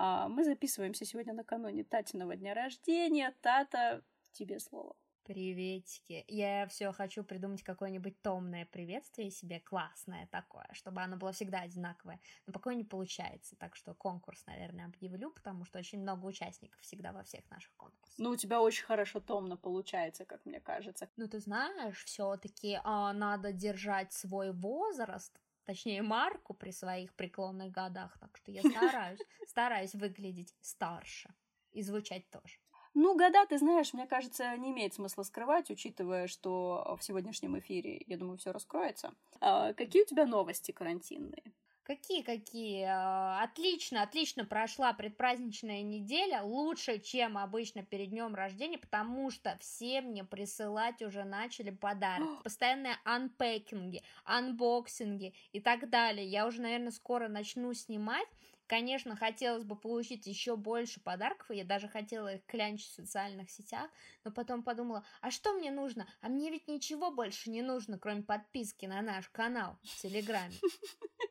А мы записываемся сегодня накануне Татиного дня рождения. Тата, тебе слово. Приветики. Я все хочу придумать какое-нибудь томное приветствие себе, классное такое, чтобы оно было всегда одинаковое. Но пока не получается, так что конкурс, наверное, объявлю, потому что очень много участников всегда во всех наших конкурсах. Ну, у тебя очень хорошо томно получается, как мне кажется. Ну, ты знаешь, все-таки а, надо держать свой возраст, точнее марку при своих преклонных годах, так что я стараюсь, стараюсь выглядеть старше и звучать тоже. Ну, года, ты знаешь, мне кажется, не имеет смысла скрывать, учитывая, что в сегодняшнем эфире, я думаю, все раскроется. А, какие у тебя новости карантинные? Какие-какие? А, отлично, отлично прошла предпраздничная неделя, лучше, чем обычно перед днем рождения, потому что все мне присылать уже начали подарки. Постоянные unpacking и, unboxing и и так далее. Я уже, наверное, скоро начну снимать. Конечно, хотелось бы получить еще больше подарков, я даже хотела их клянчить в социальных сетях, но потом подумала, а что мне нужно? А мне ведь ничего больше не нужно, кроме подписки на наш канал в Телеграме.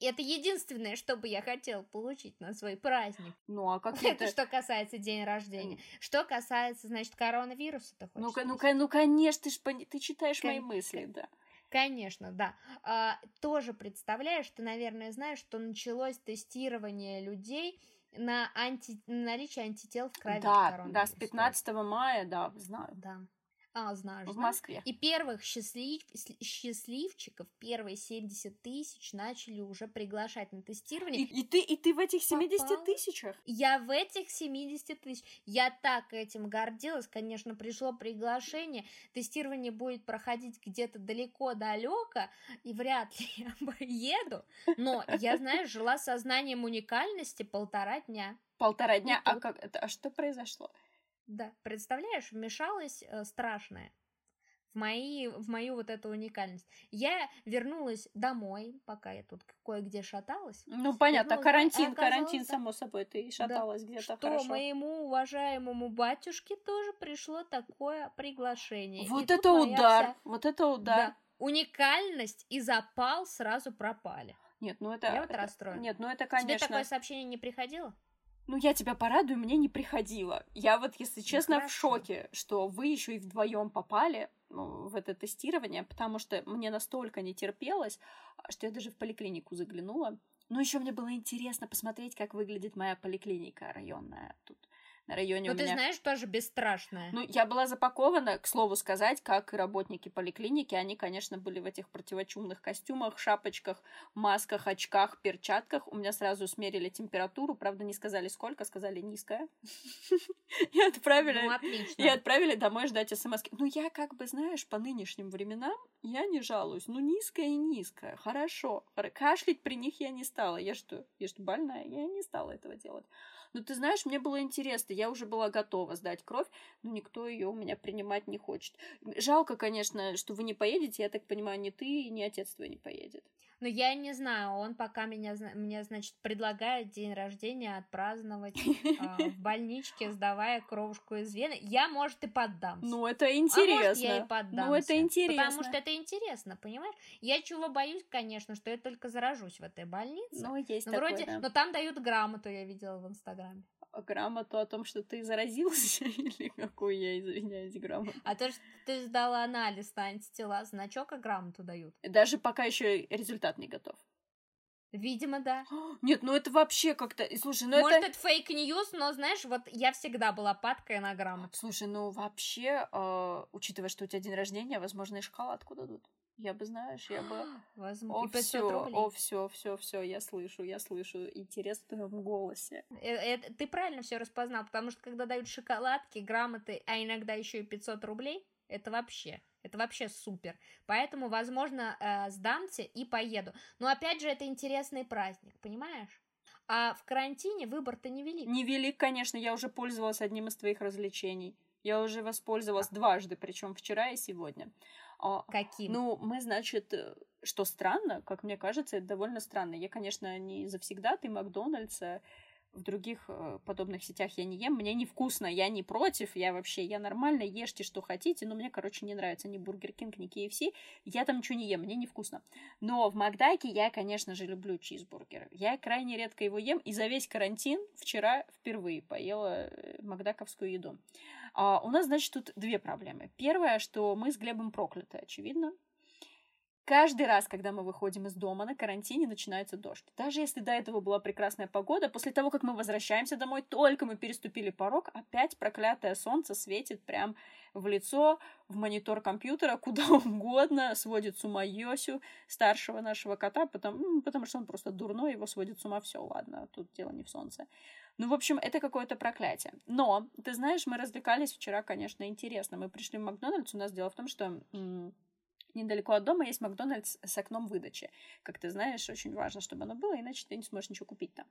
Это единственное, что бы я хотела получить на свой праздник. Ну, а как это? что касается день рождения. Что касается, значит, коронавируса, ты хочешь Ну, ну, ну конечно, ты, ж, ты читаешь мои мысли, да. Конечно, да. А, тоже представляешь, ты, наверное, знаешь, что началось тестирование людей на анти... наличие антител в крови. Да, да, с 15 мая, да, знаю. Да. А, знаешь, В да? Москве. И первых счастлив... счастливчиков, первые 70 тысяч начали уже приглашать на тестирование. И, и, ты, и ты в этих 70 Попала. тысячах? Я в этих 70 тысяч. Я так этим гордилась. Конечно, пришло приглашение. Тестирование будет проходить где-то далеко-далеко, и вряд ли я поеду. Но я, знаешь, жила сознанием уникальности полтора дня. Полтора дня? а, как, а что произошло? Да, представляешь, вмешалась э, страшное в, мои, в мою вот эту уникальность. Я вернулась домой, пока я тут кое-где шаталась. Ну, понятно, вернулась, карантин, карантин, само собой, ты шаталась да, где-то что хорошо. моему уважаемому батюшке тоже пришло такое приглашение. Вот И это удар, вся... вот это удар. Да, уникальность и запал сразу пропали. Нет, ну это... Я вот расстроена. Нет, ну это, конечно... Тебе такое сообщение не приходило? Ну, я тебя порадую, мне не приходило. Я вот, если ну, честно, ну, в шоке, что вы еще и вдвоем попали ну, в это тестирование, потому что мне настолько не терпелось, что я даже в поликлинику заглянула. Ну, еще мне было интересно посмотреть, как выглядит моя поликлиника районная тут на районе ну, ты меня... знаешь, тоже бесстрашная. Ну, я была запакована, к слову сказать, как и работники поликлиники. Они, конечно, были в этих противочумных костюмах, шапочках, масках, очках, перчатках. У меня сразу смерили температуру, правда, не сказали сколько, сказали низкая. И отправили... Ну, отлично. И отправили домой ждать смс Ну, я как бы, знаешь, по нынешним временам я не жалуюсь. Ну, низкая и низкая. Хорошо. Кашлять при них я не стала. Я что? Я что, больная? Я не стала этого делать. Но ты знаешь, мне было интересно, я уже была готова сдать кровь, но никто ее у меня принимать не хочет. Жалко, конечно, что вы не поедете, я так понимаю, ни ты, ни отец твой не поедет. Но я не знаю, он пока меня, мне, значит, предлагает день рождения отпраздновать а, в больничке, сдавая кровушку из вены. Я, может, и поддамся. Ну, это интересно. А может, я и поддамся. Ну, это интересно. Потому что это интересно, понимаешь? Я чего боюсь, конечно, что я только заражусь в этой больнице. Ну, есть но такое, вроде, да. Но там дают грамоту, я видела в Инстаграме грамоту о том, что ты заразился, или какую я, извиняюсь, грамоту? А то, что ты сдала анализ на антитела, значок и грамоту дают. Даже пока еще результат не готов. Видимо, да. Нет, ну это вообще как-то... Слушай, ну Может, это... это fake news, но, знаешь, вот я всегда была падкой на грамоту. Слушай, ну вообще, э, учитывая, что у тебя день рождения, возможно, и шоколадку дадут. Я бы, знаешь, я бы... Возможно. О, все, о, все, все, все, я слышу, я слышу интерес в твоем голосе. Это, ты правильно все распознал, потому что когда дают шоколадки, грамоты, а иногда еще и 500 рублей, это вообще, это вообще супер. Поэтому, возможно, э, сдамся и поеду. Но опять же, это интересный праздник, понимаешь? А в карантине выбор-то невелик. Невелик, конечно, я уже пользовалась одним из твоих развлечений. Я уже воспользовалась дважды, причем вчера и сегодня. А, Каким? Ну, мы, значит, э, что странно, как мне кажется, это довольно странно. Я, конечно, не завсегдатай Макдональдса, в других э, подобных сетях я не ем, мне невкусно, я не против, я вообще, я нормально, ешьте, что хотите, но мне, короче, не нравится ни Бургер Кинг, ни KFC, я там ничего не ем, мне невкусно. Но в Макдаке я, конечно же, люблю чизбургер. Я крайне редко его ем, и за весь карантин вчера впервые поела э, макдаковскую еду. А, у нас, значит, тут две проблемы. Первое, что мы с Глебом прокляты, очевидно, Каждый раз, когда мы выходим из дома на карантине, начинается дождь. Даже если до этого была прекрасная погода, после того, как мы возвращаемся домой, только мы переступили порог, опять проклятое солнце светит прям в лицо, в монитор компьютера, куда угодно, сводит с ума Йосю, старшего нашего кота, потому, потому что он просто дурной, его сводит с ума все, ладно, тут дело не в солнце. Ну, в общем, это какое-то проклятие. Но, ты знаешь, мы развлекались вчера, конечно, интересно. Мы пришли в Макдональдс, у нас дело в том, что недалеко от дома есть Макдональдс с окном выдачи. Как ты знаешь, очень важно, чтобы оно было, иначе ты не сможешь ничего купить там.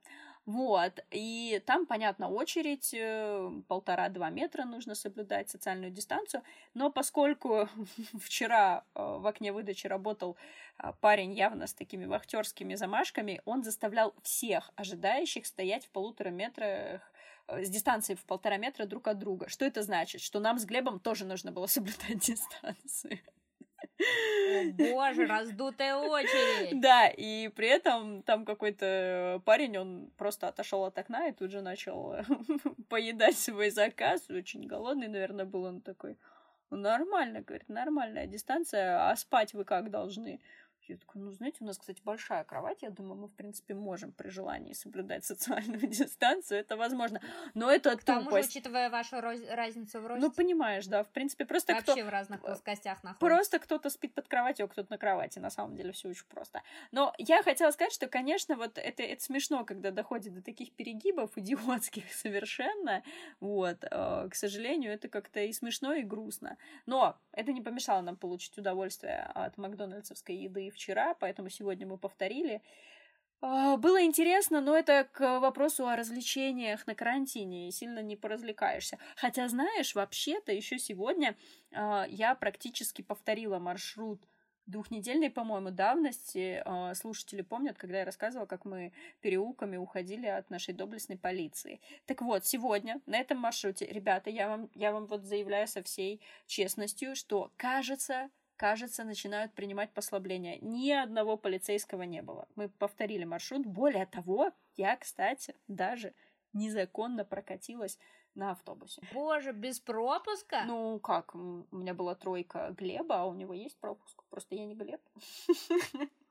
Вот. И там, понятно, очередь э, полтора-два метра нужно соблюдать социальную дистанцию. Но поскольку вчера э, в окне выдачи работал э, парень явно с такими вахтерскими замашками, он заставлял всех ожидающих стоять в полутора метрах с дистанцией в полтора метра друг от друга. Что это значит? Что нам с Глебом тоже нужно было соблюдать дистанцию. О боже, раздутая очередь. Да, и при этом там какой-то парень, он просто отошел от окна и тут же начал поедать свой заказ. Очень голодный, наверное, был он такой. Нормально, говорит, нормальная дистанция, а спать вы как должны? Я такой, ну, знаете, у нас, кстати, большая кровать. Я думаю, мы, в принципе, можем при желании соблюдать социальную дистанцию. Это возможно. Но это К тому же, учитывая вашу разницу в росте. Ну, понимаешь, да. В принципе, просто Вообще кто... в разных плоскостях находится. Просто кто-то спит под кроватью, а кто-то на кровати. На самом деле все очень просто. Но я хотела сказать, что, конечно, вот это, это смешно, когда доходит до таких перегибов идиотских совершенно. Вот. Э, к сожалению, это как-то и смешно, и грустно. Но это не помешало нам получить удовольствие от макдональдсовской еды вчера, поэтому сегодня мы повторили. А, было интересно, но это к вопросу о развлечениях на карантине, сильно не поразвлекаешься. Хотя, знаешь, вообще-то еще сегодня э, я практически повторила маршрут двухнедельной, по-моему, давности. Э, слушатели помнят, когда я рассказывала, как мы переулками уходили от нашей доблестной полиции. Так вот, сегодня на этом маршруте, ребята, я вам, я вам вот заявляю со всей честностью, что кажется, кажется, начинают принимать послабления. Ни одного полицейского не было. Мы повторили маршрут. Более того, я, кстати, даже незаконно прокатилась на автобусе. Боже, без пропуска? Ну, как? У меня была тройка Глеба, а у него есть пропуск. Просто я не Глеб.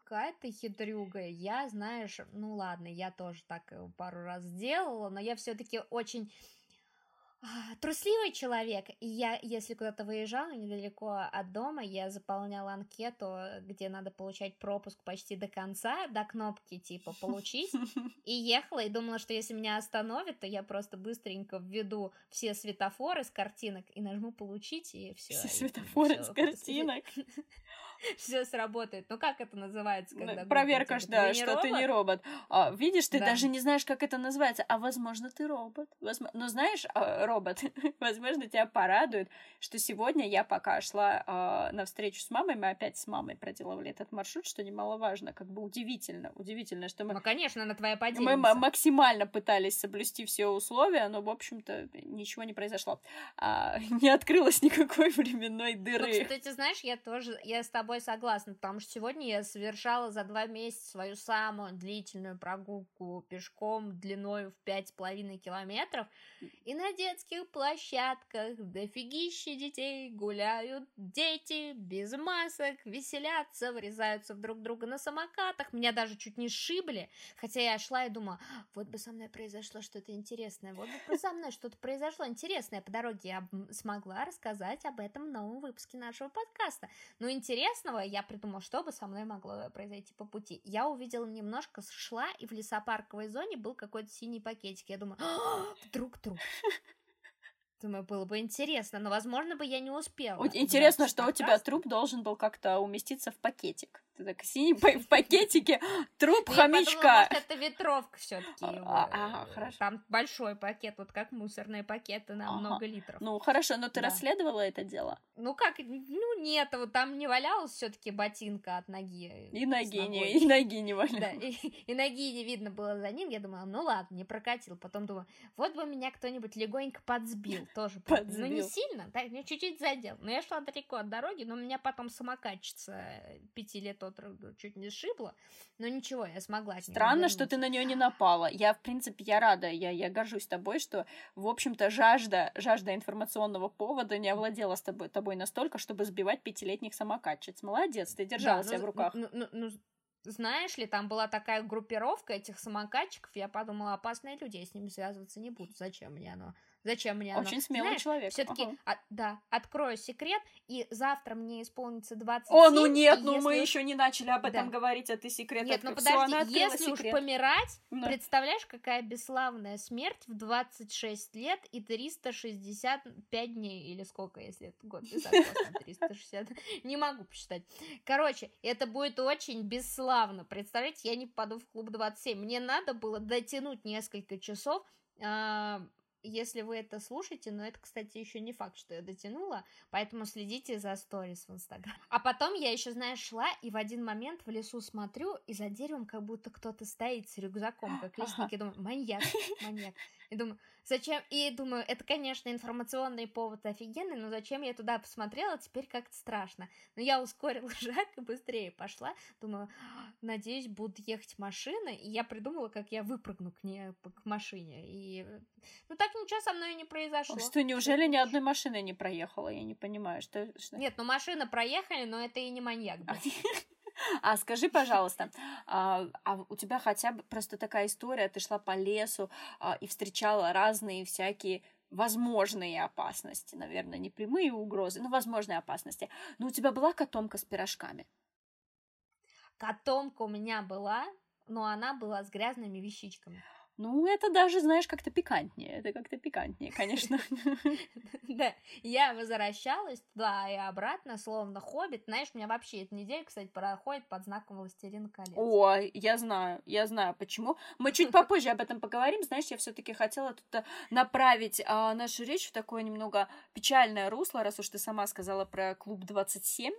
Какая ты хитрюга. Я, знаешь, ну ладно, я тоже так пару раз сделала, но я все-таки очень трусливый человек. И я, если куда-то выезжала недалеко от дома, я заполняла анкету, где надо получать пропуск почти до конца, до кнопки типа «получить», и ехала, и думала, что если меня остановят, то я просто быстренько введу все светофоры с картинок и нажму «получить», и все. Все светофоры с картинок. все сработает. Ну как это называется, когда проверка, типа, да, что робот? ты не робот. А, видишь, ты да. даже не знаешь, как это называется. А возможно, ты робот. Возможно... Ну знаешь, а, робот, возможно, тебя порадует, что сегодня я пока шла э, на встречу с мамой, мы опять с мамой проделывали этот маршрут, что немаловажно, как бы удивительно, удивительно, что мы. Ну конечно, на твоя подельница. Мы максимально пытались соблюсти все условия, но в общем-то ничего не произошло, а, не открылось никакой временной ну, дыры. Ну, кстати, знаешь, я тоже, я с тобой тобой согласна, потому что сегодня я совершала за два месяца свою самую длительную прогулку пешком длиной в пять с половиной километров, и на детских площадках дофигища детей гуляют дети без масок, веселятся, врезаются в друг друга на самокатах, меня даже чуть не сшибли, хотя я шла и думала, вот бы со мной произошло что-то интересное, вот бы со мной что-то произошло интересное по дороге, я смогла рассказать об этом в новом выпуске нашего подкаста. Ну, интересно, интересного я придумала, что бы со мной могло произойти по пути. Я увидела немножко, шла, и в лесопарковой зоне был какой-то синий пакетик. Я думаю, «А, вдруг труп. Думаю, было бы интересно, но, возможно, бы я не успела. Интересно, что у тебя труп должен был как-то уместиться в пакетик. Ты так синий в пакетике, труп хомячка. это ветровка все-таки. А, ага, хорошо. Там большой пакет, вот как мусорные пакеты на много литров. Ну, хорошо, но ты расследовала это дело? Ну как, ну нет, вот там не валялась все-таки ботинка от ноги. И с ноги не, и ноги не и, и ноги не видно было за ним. Я думала, ну ладно, не прокатил. Потом думаю, вот бы меня кто-нибудь легонько подсбил. Тоже. бы. Ну не сильно, так, мне чуть-чуть задел. Но я шла далеко от дороги, но меня потом самокатчица пяти лет от роду чуть не сшибла. Но ничего, я смогла Странно, что ты на нее не напала. Я, в принципе, я рада, я, я горжусь тобой, что, в общем-то, жажда, жажда информационного повода не овладела с тобой, тобой настолько, чтобы сбивать пятилетних самокатчиц. Молодец, ты держала Да, себя ну, в руках. Ну, ну, ну, знаешь ли, там была такая группировка этих самокатчиков, я подумала, опасные люди, я с ними связываться не буду. Зачем мне оно? Зачем мне оно? Очень смелый Знаешь, человек. Все-таки, Ага. да, открою секрет, и завтра мне исполнится 27. О, ну нет, ну мы если- еще не начали об этом Да. говорить, а ты секрет Нет, ну откры- Всё, подожди, открыла если уж секрет. помирать, Да. представляешь, какая бесславная смерть в 26 лет и 365 дней, или сколько, если это год без откоса, 360, не могу посчитать. Короче, это будет очень бесславно. Представляете, я не попаду в клуб 27. Мне надо было дотянуть несколько часов, а, если вы это слушаете, но это, кстати, еще не факт, что я дотянула, поэтому следите за сторис в Инстаграм. А потом я еще, знаешь, шла и в один момент в лесу смотрю, и за деревом как будто кто-то стоит с рюкзаком, как лесник, и думаю, маньяк, маньяк. И думаю, зачем? И думаю, это, конечно, информационный повод офигенный, но зачем я туда посмотрела, теперь как-то страшно. Но я ускорила шаг и быстрее пошла. Думаю, надеюсь, будут ехать машины, и я придумала, как я выпрыгну к ней, к машине. И, ну, так ничего со мной и не произошло. Что, неужели ни одной машины не проехала? Я не понимаю, что... что... Нет, ну машины проехали, но это и не маньяк был. А скажи, пожалуйста, а, а у тебя хотя бы просто такая история, ты шла по лесу а, и встречала разные всякие возможные опасности, наверное, не прямые угрозы, но возможные опасности. Но у тебя была котомка с пирожками? Котомка у меня была, но она была с грязными вещичками. Ну, это даже, знаешь, как-то пикантнее. Это как-то пикантнее, конечно. Да, я возвращалась туда и обратно, словно хоббит. Знаешь, у меня вообще эта неделя, кстати, проходит под знаком Властелина колец. Ой, я знаю, я знаю, почему. Мы чуть попозже об этом поговорим. Знаешь, я все-таки хотела тут направить а, нашу речь в такое немного печальное русло, раз уж ты сама сказала про клуб 27.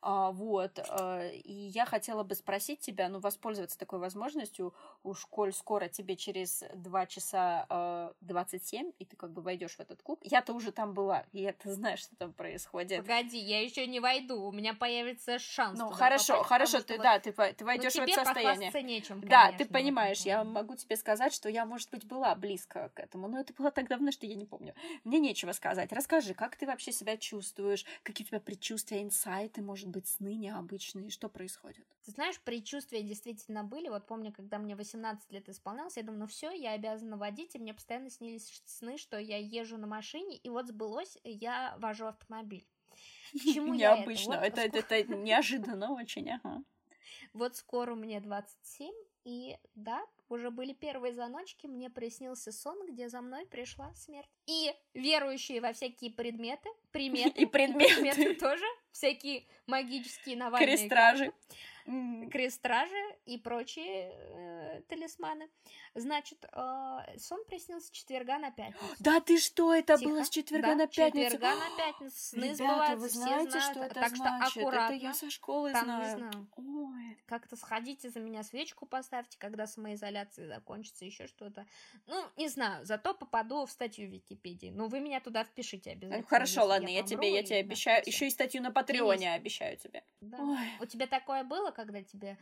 А, вот, а, и я хотела бы спросить тебя, ну, воспользоваться такой возможностью, уж коль скоро тебе через 2 часа а, 27, и ты как бы войдешь в этот клуб. Я-то уже там была, и я-то знаю, что там происходит. Погоди, я еще не войду, у меня появится шанс. Ну, хорошо, попасть, хорошо, ты, что да, ты, ты ну, войдешь в тебе это состояние. нечем, Да, ты в понимаешь, я могу тебе сказать, что я, может быть, была близко к этому, но это было так давно, что я не помню. Мне нечего сказать. Расскажи, как ты вообще себя чувствуешь, какие у тебя предчувствия, инсайты, может быть, сны необычные, что происходит? Ты знаешь, предчувствия действительно были. Вот помню, когда мне 18 лет исполнялось, я думаю, ну все, я обязана водить, и мне постоянно снились сны, что я езжу на машине, и вот сбылось, я вожу автомобиль. К чему я это? Необычно, Вот это, это, это неожиданно очень, ага. Вот скоро мне 27, и да, уже были первые звоночки, мне приснился сон, где за мной пришла смерть. И верующие во всякие предметы, приметы, И предметы. предметы тоже, всякие магические навальные Крестражи. карты, крестражи и прочие э, талисманы. Значит, э, сон приснился с четверга на пятницу. Да ты что, это Тихо. было с четверга Да, на пятницу? четверга на пятницу. Сны Ребята, сбываются, вы все знаете, знают. что это так значит? что аккуратно. Это я со школы Там знаю. не знаю. Ой. Как-то сходите за меня свечку поставьте, когда самоизоляция закончится, еще что-то. Ну, не знаю, зато попаду в статью в Википедии. Ну, вы меня туда впишите обязательно. Ну, хорошо, ладно, я помру, тебе, я тебе обещаю. Еще и статью на Патреоне обещаю тебе. Да. Ой. У тебя такое было, когда тебе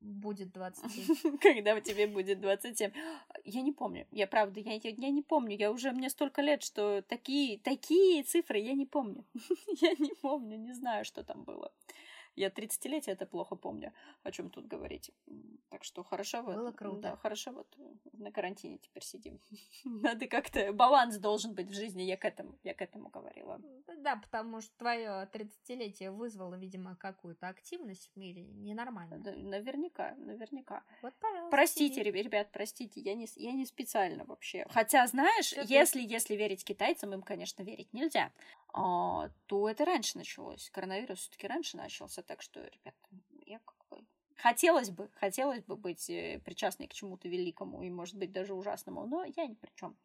будет 27? Когда тебе будет 27. Я не помню. Я правда, я, я, я не помню. Я уже, мне столько лет, что такие, такие цифры я не помню. я не помню, не знаю, что там было. Я 30-летие это плохо помню, о чем тут говорить. Так что хорошо вот. Было круто. Да, хорошо вот э, на карантине теперь сидим. Надо как-то баланс должен быть в жизни. Я к этому, я к этому говорила. Да, потому что твое 30-летие вызвало, видимо, какую-то активность в мире ненормально. Да, Наверняка, наверняка. Вот, пожалуйста. Простите, сиди. ребят, простите, я не, я не специально вообще. Хотя, знаешь, ты- если, если верить китайцам, им, конечно, верить нельзя. А, то это раньше началось. Коронавирус все-таки раньше начался, так что, ребята, я. Хотелось бы, хотелось бы быть э, причастной к чему-то великому и, может быть, даже ужасному, но я ни при чем.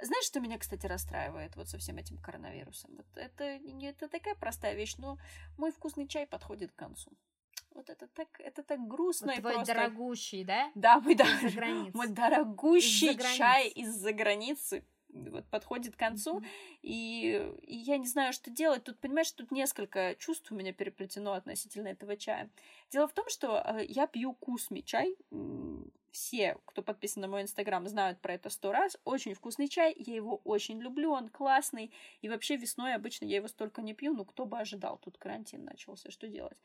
Знаешь, что меня, кстати, расстраивает вот со всем этим коронавирусом? Вот это, это такая простая вещь, но мой вкусный чай подходит к концу. Вот это так, это так грустно вот и твой просто... дорогущий, да? Да, мой, да, мой дорогущий чай из-за границы вот подходит к концу, и, и я не знаю, что делать. Тут, понимаешь, тут несколько чувств у меня переплетено относительно этого чая. Дело в том, что э, я пью кусми чай. Все, кто подписан на мой инстаграм, знают про это сто раз. Очень вкусный чай, я его очень люблю, он классный. И вообще весной обычно я его столько не пью, ну кто бы ожидал, тут карантин начался, что делать?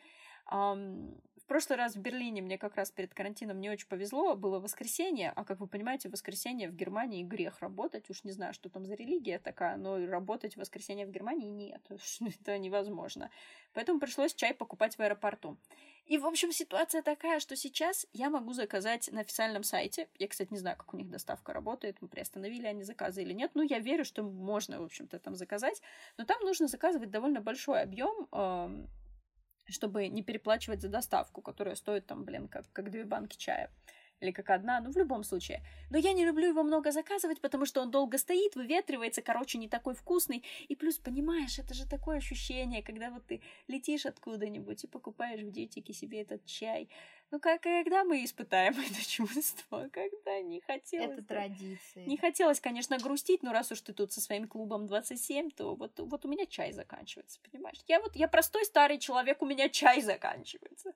В прошлый раз в Берлине мне как раз перед карантином не очень повезло, было воскресенье, а как вы понимаете, в воскресенье в Германии грех работать, уж не знаю, что там за религия такая, но работать в воскресенье в Германии нет, это невозможно. Поэтому пришлось чай покупать в аэропорту. И, в общем, ситуация такая, что сейчас я могу заказать на официальном сайте. Я, кстати, не знаю, как у них доставка работает, мы приостановили они заказы или нет. Но я верю, что можно, в общем-то, там заказать. Но там нужно заказывать довольно большой объем чтобы не переплачивать за доставку, которая стоит там, блин, как, как две банки чая или как одна, ну, в любом случае. Но я не люблю его много заказывать, потому что он долго стоит, выветривается, короче, не такой вкусный. И плюс, понимаешь, это же такое ощущение, когда вот ты летишь откуда-нибудь и покупаешь в дьютике себе этот чай. Ну, как, когда мы испытаем это чувство? Когда не хотелось... Это традиция. Не хотелось, конечно, грустить, но раз уж ты тут со своим клубом 27, то вот, вот у меня чай заканчивается, понимаешь? Я вот, я простой старый человек, у меня чай заканчивается.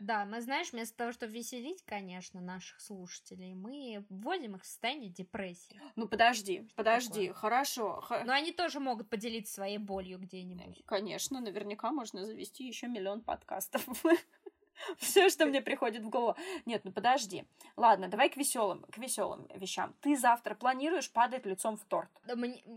Да, мы, знаешь, вместо того, чтобы веселить, конечно, наших слушателей, мы вводим их в состояние депрессии. Ну, подожди, Что подожди, такое? хорошо. Но они тоже могут поделиться своей болью где-нибудь. Конечно, наверняка можно завести еще миллион подкастов. Все, что мне приходит в голову. Нет, ну подожди. Ладно, давай к веселым, к веселым вещам. Ты завтра планируешь падать лицом в торт?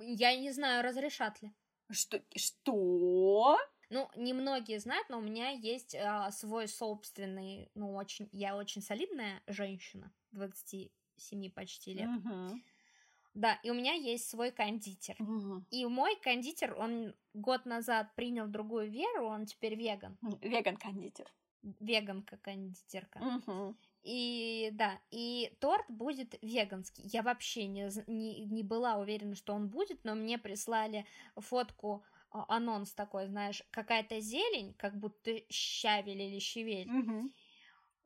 Я не знаю, разрешат ли. Что? Что? Ну, немногие знают, но у меня есть а, свой собственный, ну, очень, я очень солидная женщина, 27 почти лет. Угу. Да, и у меня есть свой кондитер. Угу. И мой кондитер, он год назад принял другую веру, он теперь веган. Веган-кондитер веганка-кондитерка. Угу. И да, и торт будет веганский. Я вообще не, не, не была уверена, что он будет, но мне прислали фотку, а, анонс такой, знаешь, какая-то зелень, как будто щавель или щавель, угу.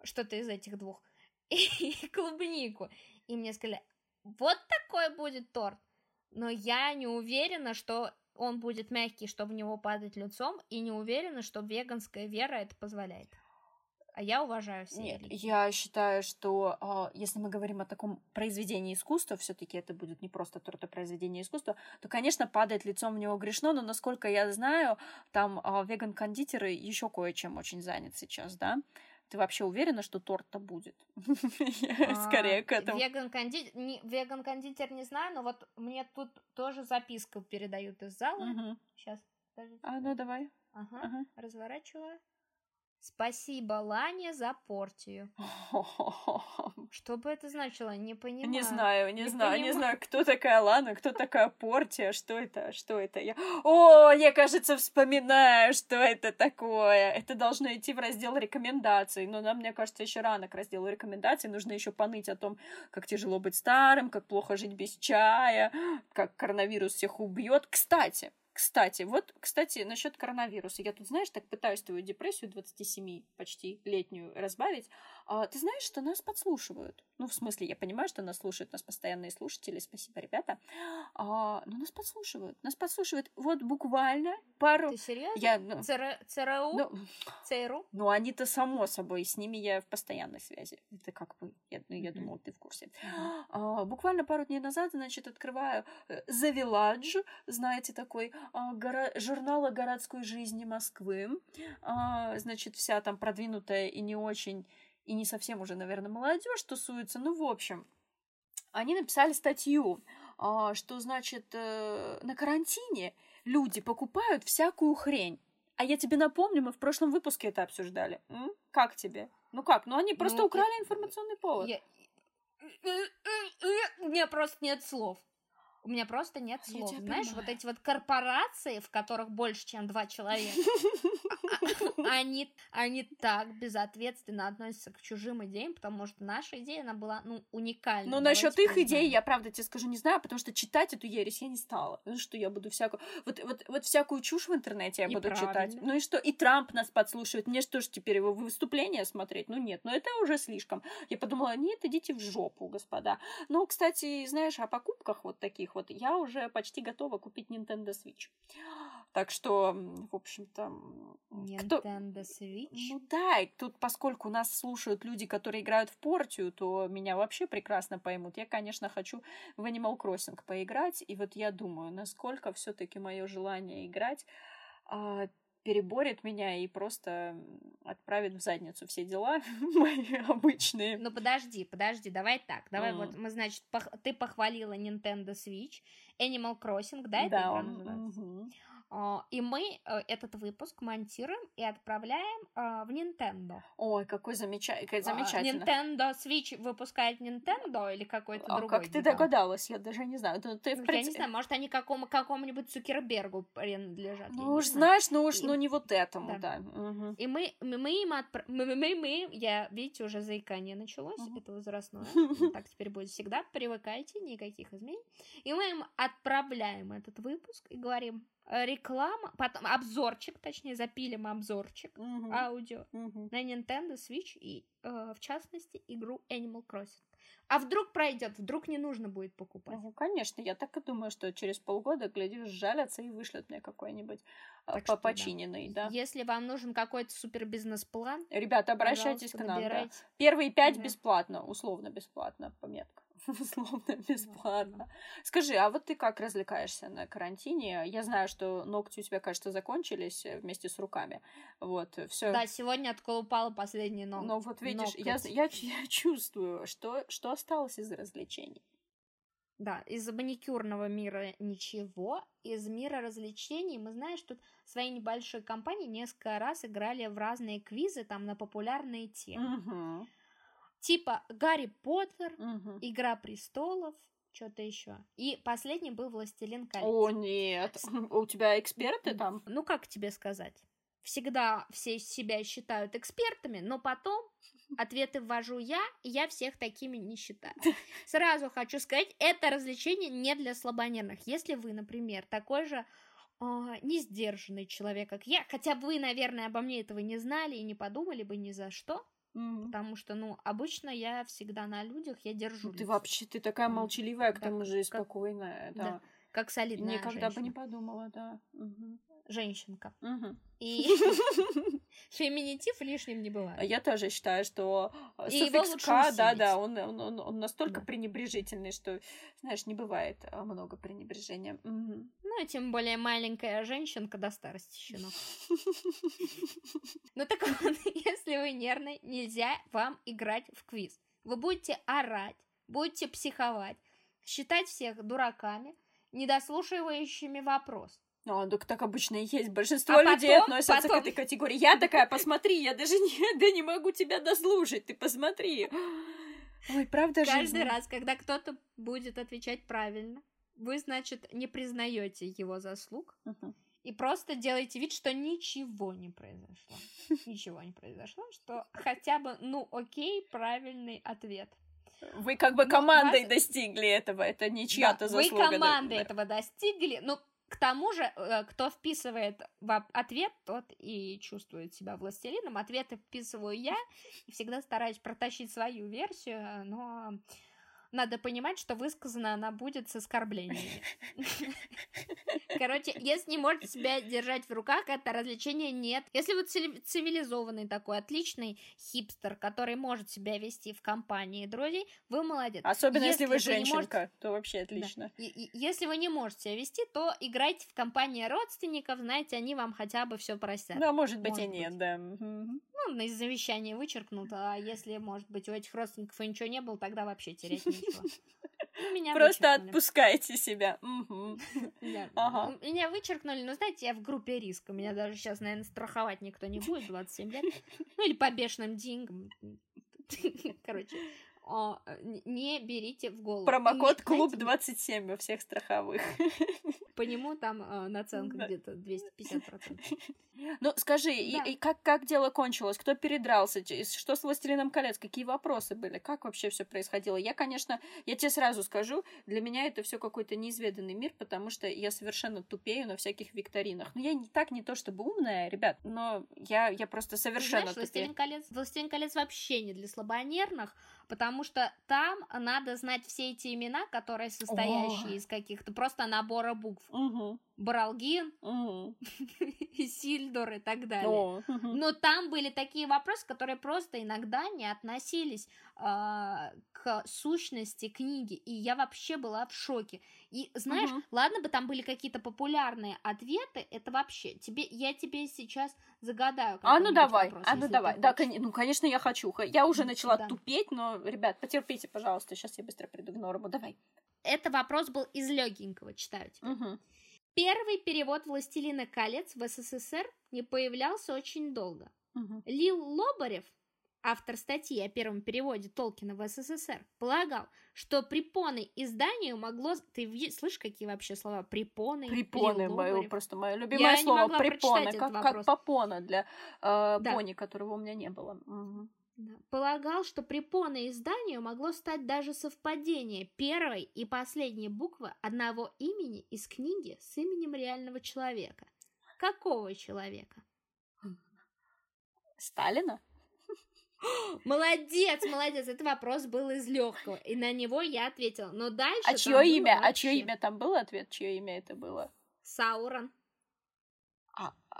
что-то из этих двух, и клубнику. И мне сказали, вот такой будет торт. Но я не уверена, что он будет мягкий, чтобы в него падать лицом, и не уверена, что веганская вера это позволяет. А я уважаю все Нет, религии. я считаю, что э, если мы говорим о таком произведении искусства, все-таки это будет не просто а произведение искусства, то, конечно, падает лицом в него грешно, но насколько я знаю, там э, веган-кондитеры еще кое-чем очень занят сейчас, да? Ты вообще уверена, что торт-то будет? Скорее к этому. Веган-кондитер веган -кондитер не знаю, но вот мне тут тоже записку передают из зала. Сейчас, А, ну давай. Ага, разворачиваю. Спасибо, Лане, за портию. Что бы это значило? Не понимаю. Не знаю, не, не знаю, понимаю. не знаю, кто такая Лана, кто такая Портия, что это, что это я. О, я, кажется, вспоминаю, что это такое. Это должно идти в раздел рекомендаций, но нам, мне кажется, еще рано к разделу рекомендаций. Нужно еще поныть о том, как тяжело быть старым, как плохо жить без чая, как коронавирус всех убьет. Кстати, кстати, вот, кстати, насчет коронавируса. Я тут, знаешь, так пытаюсь твою депрессию 27 почти летнюю разбавить. А, ты знаешь, что нас подслушивают? Ну, в смысле, я понимаю, что нас слушают нас постоянные слушатели. Спасибо, ребята. А, но нас подслушивают. Нас подслушивают вот буквально пару... Ты серьезно? Я, ну, ЦР... ЦРУ? Ну, ЦРУ? Ну, они-то само собой, с ними я в постоянной связи. Это как бы, я, ну, я думала, ты в курсе. А, буквально пару дней назад, значит, открываю э, The Village, знаете, такой а, горо... журнала городской жизни Москвы. А, значит, вся там продвинутая и не очень и не совсем уже, наверное, молодежь тусуется. Ну, в общем, они написали статью, а, что, значит, э, на карантине люди покупают всякую хрень. А я тебе напомню, мы в прошлом выпуске это обсуждали. М? Как тебе? Ну как? Ну они просто ну, украли информационный повод. Я... У меня просто нет слов. У меня просто нет слов. Знаешь, понимаю. вот эти вот корпорации, в которых больше, чем два человека, они, они так безответственно относятся к чужим идеям, потому что наша идея, она была, ну, уникальна. Ну, насчет их идей, я правда тебе скажу, не знаю, потому что читать эту ересь я не стала. Ну, что я буду всякую... Вот, вот, вот всякую чушь в интернете я И буду читать. правильно. Ну и что? И Трамп нас подслушивает. Мне что ж теперь его выступления смотреть? Ну нет, ну это уже слишком. Я подумала, нет, идите в жопу, господа. Ну, кстати, знаешь, о покупках вот таких вот я уже почти готова купить Nintendo Switch. Так что, в общем-то, м, кто... Nintendo Switch. Ну да, и тут, поскольку нас слушают люди, которые играют в Портию, то меня вообще прекрасно поймут. Я, конечно, хочу в Animal Crossing поиграть, и вот я думаю, насколько все-таки мое желание играть а, переборет меня и просто отправит в задницу все дела мои обычные. Ну подожди, подожди, давай так. Давай М. вот мы, значит, пох- ты похвалила Nintendo Switch, Animal Crossing, да, да, игра он- называется? А, И мы э, этот выпуск монтируем и отправляем а, в Nintendo. Ой, какой замеча- какая А, замечательно. Nintendo Switch выпускает Nintendo или какой-то А другой? как ты догадалась? Я даже не знаю. Ты, ты, в Ну, Я не знаю, может, они какому, какому-нибудь Цукербергу принадлежат. Ну уж знаешь, ну уж, И- ну не вот этому, Да. да. Мгм. И мы, мы, им отпра- мы, мы, мы, я, видите, уже заикание началось, Мгм. это возрастное. Ну, Так теперь будет всегда, привыкайте, никаких изменений. И мы им отправляем этот выпуск и говорим, реклама, потом обзорчик, точнее, запилим обзорчик Мгм. аудио Мгм. на Nintendo Switch и, э, в частности, игру Animal Crossing. А вдруг пройдет, вдруг не нужно будет покупать. Ну, конечно, я так и думаю, что через полгода, глядишь, жалятся и вышлют мне какой-нибудь а, по да. починенный, да. Если вам нужен какой-то супер бизнес-план, Ребята, обращайтесь к нам, да. Первые пять Да. бесплатно, условно бесплатно, пометка. Условно бесплатно. да. Скажи, а вот ты как развлекаешься на карантине? Я знаю, что ногти у тебя, кажется, закончились э, вместе с руками. Вот, все. Да, сегодня отколупала последний ног. Но вот видишь, я, ноготь. я, я чувствую, что, что осталось из развлечений. Да, из маникюрного мира ничего, из мира развлечений мы, знаешь, тут своей небольшой компании несколько раз играли в разные квизы там на популярные темы. Мгм, Типа Гарри Поттер, мгм. Игра престолов, что-то еще. И последний был Властелин колец. О, нет. У тебя эксперты там? Ну, как тебе сказать? Всегда все себя считают экспертами, но потом ответы ввожу я, и я всех такими не считаю. Сразу хочу сказать, это развлечение не для слабонервных. Если вы, например, такой же а, несдержанный человек, как я, хотя вы, наверное, обо мне этого не знали и не подумали бы ни за что, Мгм. потому что, ну, обычно я всегда на людях, я держу Ну, Ты вообще, ты такая молчаливая, к да, тому же и как- спокойная, да, да. как солидная Никогда бы не женщина. подумала, да. Мгм. женщинка. Мгм. И феминитив лишним не бывает. Я тоже считаю, что э, И суффикс «к», да, усилить. да, он, он, он, он настолько Да. пренебрежительный, что, знаешь, не бывает а, много пренебрежения. Мгм. Ну, и тем более маленькая женщинка до старости щенок. Ну так вот, если вы нервный, нельзя вам играть в квиз. Вы будете орать, будете психовать, считать всех дураками, недослушивающими вопрос. Ну, так, так обычно и есть. Большинство А людей потом- относятся потом- к этой категории. Я такая, посмотри, я даже не, да не могу тебя дослушать, ты посмотри. Ой, правда Каждый жизнь. раз, когда кто-то будет отвечать правильно, вы, значит, не признаете его заслуг Мгм. и просто делаете вид, что ничего не произошло. Ничего не произошло, что хотя бы, ну, окей, правильный ответ. Вы как бы Ну, командой вас- достигли этого, это не чья-то Да, заслуга. Вы да, команды да. этого достигли. Ну, к тому же, э, кто вписывает в ответ, тот и чувствует себя властелином. Ответы вписываю я и всегда стараюсь протащить свою версию, но надо понимать, что высказана она будет с оскорблениями. Короче, если не можете себя держать в руках, это развлечение нет. Если вы цивили- цивилизованный такой, отличный хипстер, который может себя вести в компании друзей, вы молодец. Особенно если, вы Если вы женщинка, можете- то вообще отлично. И- и- Если вы не можете себя вести, то играйте в компании родственников, знаете, они вам хотя бы все простят. Да, может быть и Может нет, быть. да. Мгм. Ну, на завещание вычеркнуто, а если, может быть, у этих родственников и ничего не было, тогда вообще терять нечего. Ну, меня Просто вычеркнули. отпускайте себя. Меня вычеркнули, но знаете, я в группе риска. Меня даже сейчас, наверное, страховать никто не будет, 27 лет. Ну, или по бешеным деньгам. Короче, о, не берите в голову. Промокод клуб 27 во всех страховых. По нему там э, наценка да. где-то 250%. Ну, скажи, да. и, и как, как дело кончилось? Кто передрался? Что с «Властелином колец»? Какие вопросы были? Как вообще все происходило? Я, конечно, я тебе сразу скажу, для меня это все какой-то неизведанный мир, потому что я совершенно тупею на всяких викторинах. Ну, я не так не то чтобы умная, ребят, но я, я просто совершенно Знаешь, «Властелин колец», «Властелин колец» вообще не для слабонервных, потому что там надо знать все эти имена, которые состоящие О. из каких-то просто набора букв. Угу. Баралгин, угу. Сильдор и так далее. О, угу. Но там были такие вопросы, которые просто иногда не относились э, к сущности книги, и я вообще была в шоке. И знаешь, угу. ладно бы там были какие-то популярные ответы, это вообще тебе, я тебе сейчас загадаю. А ну давай, вопрос, а ну давай, да, кон- ну конечно я хочу, я уже начала да. тупеть, но ребят, потерпите, пожалуйста, сейчас я быстро приду в норму, давай. Это вопрос был из легенького, читаю тебе. Угу. Первый перевод «Властелина колец» в СССР не появлялся очень долго. Угу. Лил Лобарев, автор статьи о первом переводе Толкина в СССР, полагал, что препоной изданию могло... Ты слышишь, какие вообще слова? Препоны? Препоны, мое, просто мое любимое Я слово. Препоны, как, как попона для э, да. пони, которого у меня не было. Угу. Да. Полагал, что препоной изданию могло стать даже совпадение первой и последней буквы одного имени из книги с именем реального человека. Какого человека? Сталина? Молодец, молодец. Это вопрос был из легкого. И на него я ответила. Но дальше. А чье имя? А чье имя там было ответ? Чье имя это было? Саурон.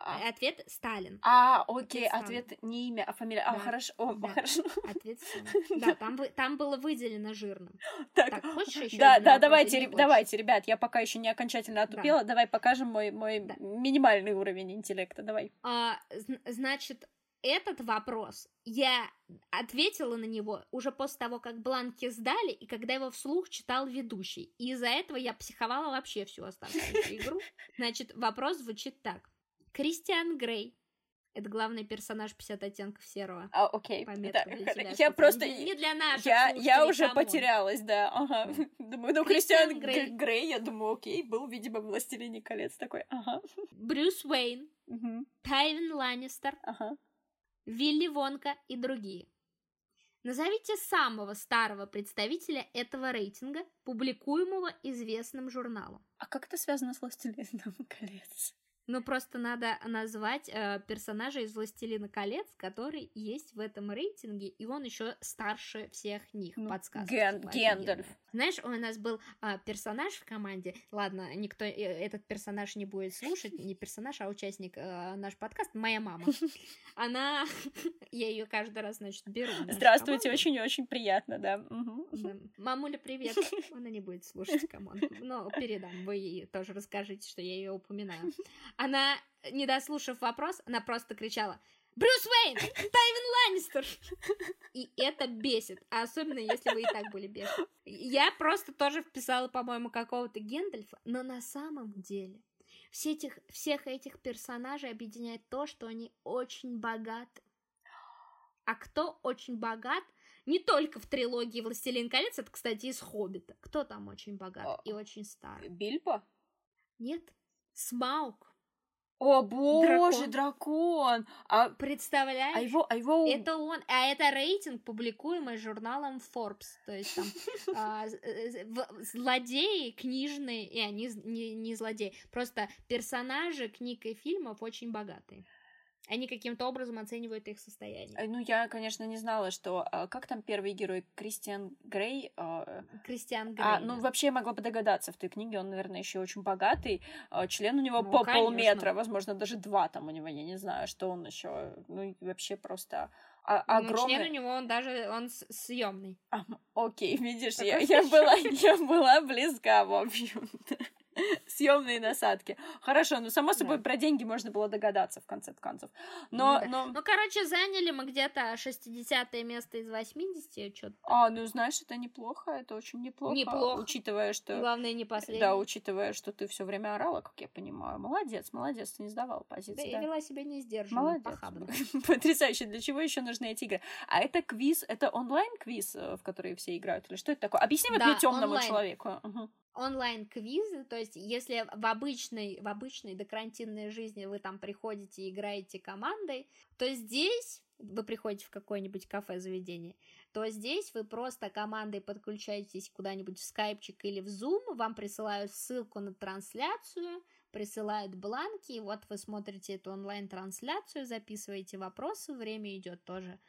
А, а... Ответ Сталин. А, окей, ответ, ответ не имя, а фамилия. А, да. А, хорошо, о, да. хорошо. Ответ Да, там, там было выделено жирным. Так, так хочешь еще Да, да, давайте, ре- давайте, ребят, я пока еще не окончательно отупела, да. давай покажем мой, мой да. минимальный уровень интеллекта, давай. А, значит, этот вопрос я ответила на него уже после того, как бланки сдали, и когда его вслух читал ведущий. И из-за этого я психовала вообще всю оставшуюся игру. Значит, вопрос звучит так. Кристиан Грей. Это главный персонаж 50 оттенков серого. А, окей. Да, я просто... Не для наших Я, я уже come on. потерялась, да. Ага. Думаю, ну, Кристиан Грей. Грей, я думаю, окей, был, видимо, Властелине колец такой. Ага. Брюс Уэйн. Угу. Тайвин Ланнистер. Ага. Вилли Вонка и другие. Назовите самого старого представителя этого рейтинга, публикуемого известным журналом. А как это связано с «Властелином колец»? Ну, просто надо назвать э, персонажа из «Властелина колец», который есть в этом рейтинге, и он еще старше всех них, ну, подсказки. Ген- Гендальф. Знаешь, у нас был э, персонаж в команде, ладно, никто э, этот персонаж не будет слушать, не персонаж, а участник э, наш подкаст, моя мама. Она, я ее каждый раз, значит, беру. Здравствуйте, очень-очень приятно, да. Мамуля, привет. Она не будет слушать, come on. Но передам, вы ей тоже расскажите, что я ее упоминаю. Она, не дослушав вопрос, она просто кричала Брюс Уэйн! Тайвин Ланнистер! И это бесит, а особенно если вы и так были бешены. Я просто тоже вписала, по-моему, какого-то Гендальфа, но на самом деле все этих, всех этих персонажей объединяет то, что они очень богаты. А кто очень богат, не только в трилогии «Властелин колец», это, кстати, из «Хоббита». Кто там очень богат и очень старый? Бильбо? Нет, Смаук. О боже, дракон! дракон. А представляешь? А его, а его... Это он, а это рейтинг, публикуемый журналом Forbes, то есть там а, злодеи книжные, и они не, не злодеи, просто персонажи книг и фильмов очень богатые. Они каким-то образом оценивают их состояние. Э, ну, я, конечно, не знала, что... А, как там первый герой? Кристиан Грей? А, Кристиан Грей. А, ну, да. вообще я могла бы догадаться, в той книге он, наверное, еще очень богатый. А, член у него ну, по конечно. полметра, возможно, даже два там у него, я не знаю, что он еще... Ну, вообще просто огромный. Ну, член у него, он даже, он съемный. А, окей, видишь, я, я, была, я была близка, в общем Съемные насадки. Хорошо, ну, само собой, да. про деньги можно было догадаться, в конце концов. Но, ну, но... ну, короче, заняли мы где-то 60 место из 80, что-то. А, ну, знаешь, это неплохо, это очень неплохо. Неплохо. Учитывая, что... Главное, не последнее. Да, учитывая, что ты все время орала, как я понимаю. Молодец, молодец, ты не сдавала позиции. Да, да. я вела себя не сдержанно, Молодец. похабно. Потрясающе. Для чего еще нужны эти игры? А это квиз, это онлайн-квиз, э, в который все играют? Или что это такое? Объясни вот да, мне темному человеку. Угу онлайн-квизы, то есть если в обычной, в обычной докарантинной жизни вы там приходите и играете командой, то здесь вы приходите в какое-нибудь кафе-заведение, то здесь вы просто командой подключаетесь куда-нибудь в скайпчик или в зум, вам присылают ссылку на трансляцию, присылают бланки, и вот вы смотрите эту онлайн-трансляцию, записываете вопросы, время идет тоже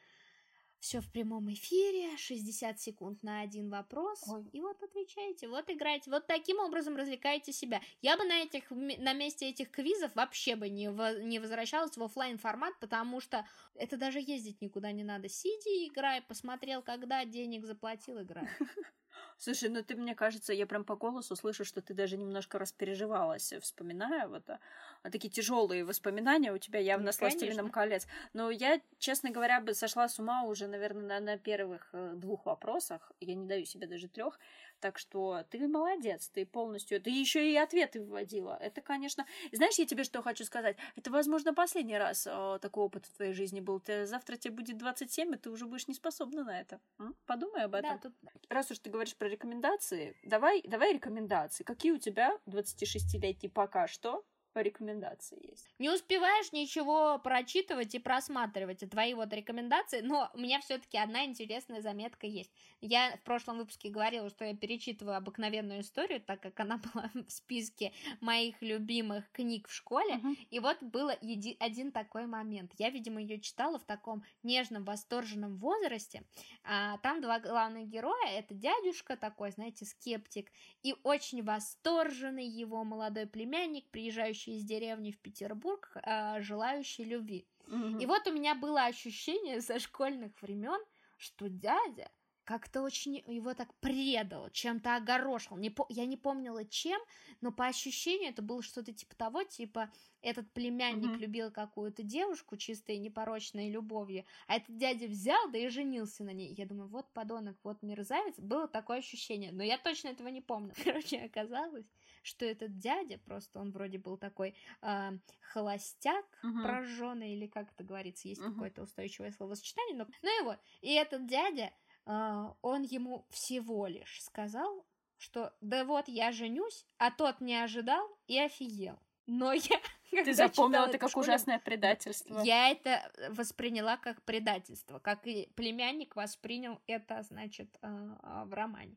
все в прямом эфире, 60 секунд на один вопрос, Ой. и вот отвечаете, вот играете, вот таким образом развлекаете себя. Я бы на этих, на месте этих квизов вообще бы не, в, не возвращалась в офлайн формат, потому что это даже ездить никуда не надо. Сиди, играй, посмотрел, когда денег заплатил, играй. Слушай, ну ты, мне кажется, я прям по голосу слышу, что ты даже немножко распереживалась, вспоминая вот а, а такие тяжелые воспоминания у тебя явно ну, с «Властелином колец». Но я, честно говоря, бы сошла с ума уже, наверное, на, на первых э, двух вопросах. Я не даю себе даже трех. Так что ты молодец, ты полностью... Ты еще и ответы вводила. Это, конечно... Знаешь, я тебе что хочу сказать? Это, возможно, последний раз о, такой опыт в твоей жизни был. Ты, завтра тебе будет 27, и ты уже будешь не способна на это. М? Подумай об этом. Да, тут... Раз уж ты говоришь про рекомендации, давай, давай рекомендации. Какие у тебя 26-летний пока что рекомендации есть. Не успеваешь ничего прочитывать и просматривать, твои вот рекомендации, но у меня все-таки одна интересная заметка есть. Я в прошлом выпуске говорила, что я перечитываю обыкновенную историю, так как она была в списке моих любимых книг в школе, uh-huh. и вот был еди- один такой момент. Я, видимо, ее читала в таком нежном, восторженном возрасте. А, там два главных героя, это дядюшка такой, знаете, скептик, и очень восторженный его молодой племянник, приезжающий приезжающий из деревни в Петербург, э, желающий любви. Mm-hmm. И вот у меня было ощущение со школьных времен, что дядя как-то очень его так предал, чем-то огорошил. Не по... Я не помнила чем, но по ощущению это было что-то типа того, типа этот племянник mm-hmm. любил какую-то девушку чистой и непорочной любовью, а этот дядя взял, да и женился на ней. Я думаю, вот подонок, вот мерзавец. Было такое ощущение, но я точно этого не помню. Короче, оказалось, что этот дядя, просто он вроде был такой э, холостяк, uh-huh. прожженный, или как это говорится, есть uh-huh. какое-то устойчивое словосочетание, но... Ну и вот, и этот дядя, э, он ему всего лишь сказал, что да вот я женюсь, а тот не ожидал и офигел. Но я... Ты запомнила это как школе, ужасное предательство. Я это восприняла как предательство, как и племянник воспринял это, значит, в романе.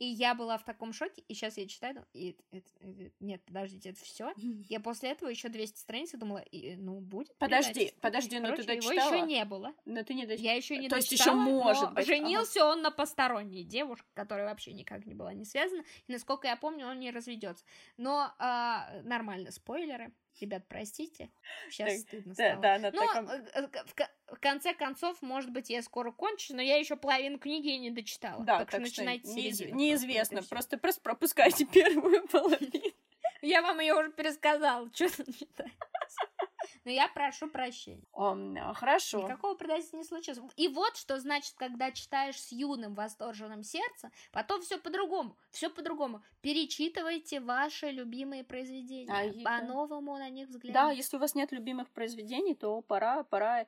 И я была в таком шоке, и сейчас я читаю, и это, это, нет, подождите, это все. Я после этого еще 200 страниц и думала, и, ну, будет. Подожди, подожди, но ты дочитала. Его еще не было. Но ты не дочитала. Я еще не То дочитала, есть еще может быть. Женился ага. он на посторонней девушке, которая вообще никак не была не связана. И насколько я помню, он не разведется. Но а, нормально, спойлеры. Ребят, простите, сейчас так, стыдно стало. Да, да, но таком... Э, э, в, в конце концов, может быть, я скоро кончу, но я еще половину книги не дочитала. Да, так, так что начинайте неиз... Неизвестно, просто, просто, просто пропускайте первую половину. Я вам ее уже пересказала, что там читать. Но я прошу прощения. О, хорошо. Никакого предательства не случилось. И вот что значит, когда читаешь с юным восторженным сердцем, потом все по-другому. Все по-другому. Перечитывайте ваши любимые произведения. А, По-новому на них взглянуть. Да, если у вас нет любимых произведений, то пора, пора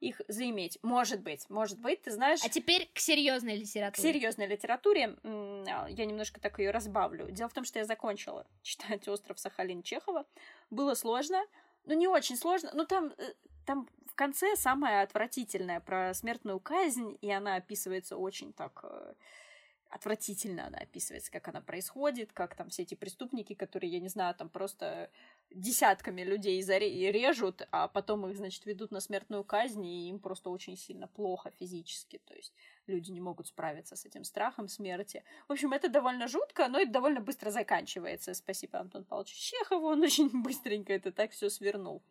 их заиметь. Может быть, может быть, ты знаешь... А теперь к серьезной литературе. К серьезной литературе а, я немножко так ее разбавлю. Дело в том, что я закончила читать «Остров Сахалин» Чехова. Было сложно, ну, не очень сложно. Ну, там, э, там в конце самое отвратительное про смертную казнь, и она описывается очень так э, отвратительно она описывается, как она происходит, как там все эти преступники, которые, я не знаю, там просто десятками людей режут, а потом их, значит, ведут на смертную казнь, и им просто очень сильно плохо физически, то есть люди не могут справиться с этим страхом смерти. В общем, это довольно жутко, но это довольно быстро заканчивается. Спасибо Антон Павловичу Чехову, он очень быстренько это так все свернул.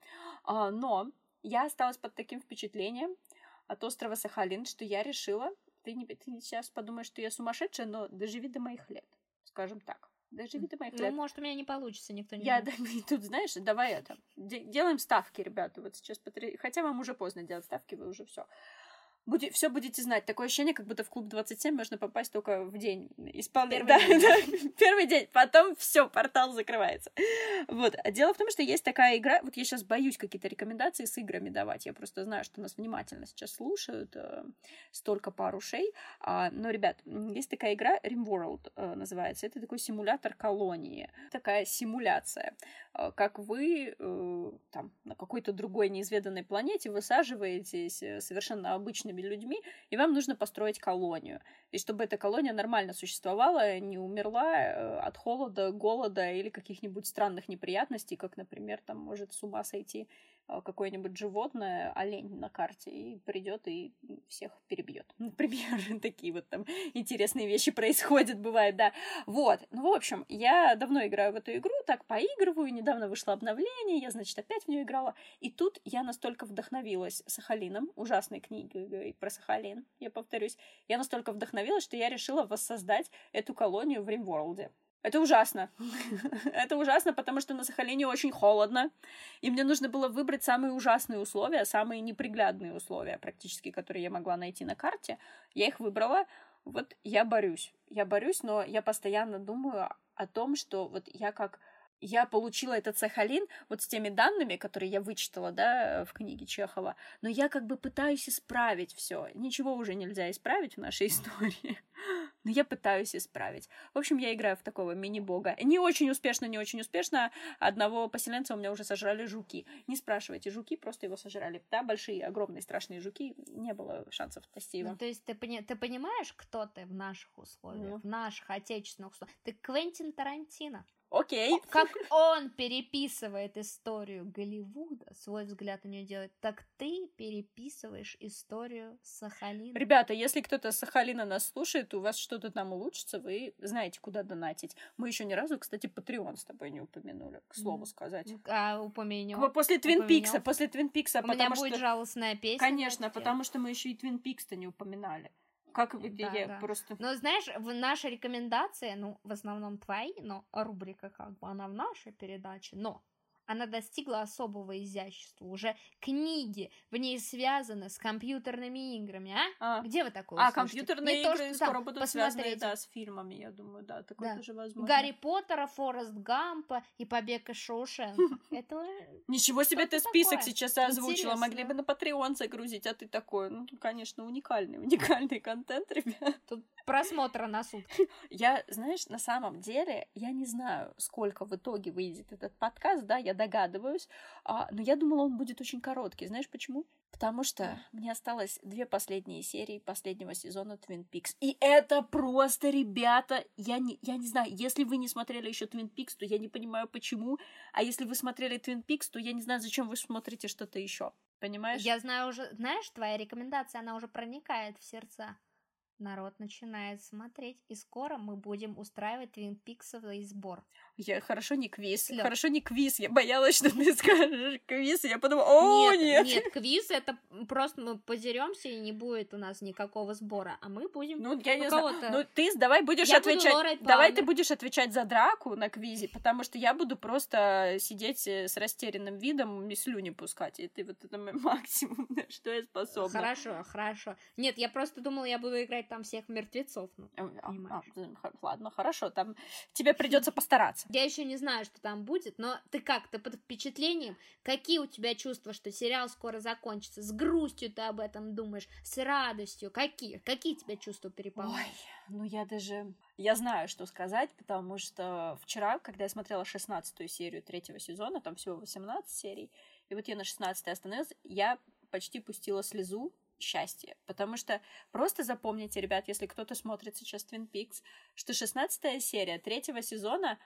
А, но я осталась под таким впечатлением от острова Сахалин, что я решила, ты, не, ты сейчас подумаешь, что я сумасшедшая, но доживи до моих лет, скажем так. Даже виды моих Ну, может, у меня не получится, никто не Я да, тут, знаешь, давай это. де- делаем ставки, ребята. Вот сейчас потр- Хотя вам уже поздно делать ставки, вы уже все. Буде, все будете знать. Такое ощущение, как будто в клуб 27 можно попасть только в день. Первый Да, день. да, первый день. Потом все, портал закрывается. Вот. А дело в том, что есть такая игра. Вот я сейчас боюсь какие-то рекомендации с играми давать. Я просто знаю, что нас внимательно сейчас слушают. э, Столько пар ушей. А, но, ребят, есть такая игра RimWorld э, называется. Это такой симулятор колонии. Такая симуляция. Э, Как вы э, там на какой-то другой неизведанной планете высаживаетесь э, совершенно обычными людьми, и вам нужно построить колонию. И чтобы эта колония нормально существовала, не умерла э, от холода, голода или каких-нибудь странных неприятностей, как, например, там может с ума сойти какое-нибудь животное, олень на карте, и придет и всех перебьет. Например, такие вот там интересные вещи происходят, бывает, да. Вот. Ну, в общем, я давно играю в эту игру, так поигрываю, недавно вышло обновление, я, значит, опять в нее играла. И тут я настолько вдохновилась Сахалином, ужасной книгой про Сахалин, я повторюсь. Я настолько вдохновилась, что я решила воссоздать эту колонию в Римворлде. Это ужасно. Это ужасно, потому что на Сахалине очень холодно, и мне нужно было выбрать самые ужасные условия, самые неприглядные условия, практически, которые я могла найти на карте. Я их выбрала. Вот я борюсь. Я борюсь, но я постоянно думаю о том, что вот я как я получила этот Сахалин вот с теми данными, которые я вычитала, да, в книге Чехова, но я как бы пытаюсь исправить все. Ничего уже нельзя исправить в нашей истории, но я пытаюсь исправить. В общем, я играю в такого мини-бога. Не очень успешно, не очень успешно. Одного поселенца у меня уже сожрали жуки. Не спрашивайте, жуки просто его сожрали. Да, большие, огромные, страшные жуки. Не было шансов спасти его. Ну, то есть ты, пони- ты понимаешь, кто ты в наших условиях, Ну. в наших отечественных условиях? Ты Квентин Тарантино. Окей. Как он переписывает историю Голливуда, свой взгляд на нее делает, так ты переписываешь историю Сахалина. Ребята, если кто-то с Сахалина нас слушает, и у вас что-то там улучшится, вы знаете, куда донатить. Мы еще ни разу, кстати, Патреон с тобой не упомянули, к слову сказать. А упомянем. По- После Твин. Пикса, после Твин Пикса, У меня будет что... жалостная песня. Конечно, потому что мы еще и Твин Пикс-то не упоминали. Как вы- Да, я да. просто... Но знаешь, в наши рекомендации, ну, в основном твои, но рубрика как бы она в нашей передаче, но она достигла особого изящества. Уже книги в ней связаны с компьютерными играми, а? А, Где вы такое а услышите? компьютерные Не то, игры что скоро там будут связаны, посмотреть да, с фильмами, я думаю, да, такое Да. тоже возможно. Гарри Поттера, Форест Гампа и Побег из Шоушенка. Это Ничего себе ты список сейчас озвучила, могли бы на Patreon загрузить, а ты такой, ну, конечно, уникальный, уникальный контент, ребят. тут просмотра на сутки. Я, знаешь, на самом деле, я не знаю, сколько в итоге выйдет этот подкаст, да, я догадываюсь, а, но я думала, он будет очень короткий. Знаешь почему? Потому что мне осталось две последние серии последнего сезона Twin Peaks. И это просто, ребята, я не, я не знаю, если вы не смотрели еще Twin Peaks, то я не понимаю, почему. А если вы смотрели Twin Peaks, то я не знаю, зачем вы смотрите что-то еще. Понимаешь? Я знаю уже, знаешь, твоя рекомендация, она уже проникает в сердца. Народ начинает смотреть, и скоро мы будем устраивать Твин Пиксовый сбор. Я хорошо не квиз. Слёт. Хорошо не квиз. Я боялась, что ты скажешь квиз, я подумала, о, нет. нет, квиз это просто мы подеремся и не будет у нас никакого сбора, а мы будем. Ну, я не знаю. Ну, ты давай будешь Я отвечать. Давай ты будешь отвечать за драку на квизе, потому что я буду просто сидеть э, с растерянным видом и слюни пускать. И ты вот это мой максимум, на что я способна. Хорошо, хорошо. Нет, я просто думала, я буду играть там всех мертвецов. Ну, А, а, понимаешь. а, ладно, хорошо, там тебе придется постараться. Я еще не знаю, что там будет, но ты как? Ты под впечатлением? Какие у тебя чувства, что сериал скоро закончится? С грустью ты об этом думаешь? С радостью? Какие? Какие тебя чувства переполняют? Ой, ну я даже... Я знаю, что сказать, потому что вчера, когда я смотрела 16 серию третьего сезона, там всего 18 серий, и вот я на 16 остановилась, я почти пустила слезу счастья, потому что просто запомните, ребят, если кто-то смотрит сейчас Twin Peaks, что 16 серия третьего сезона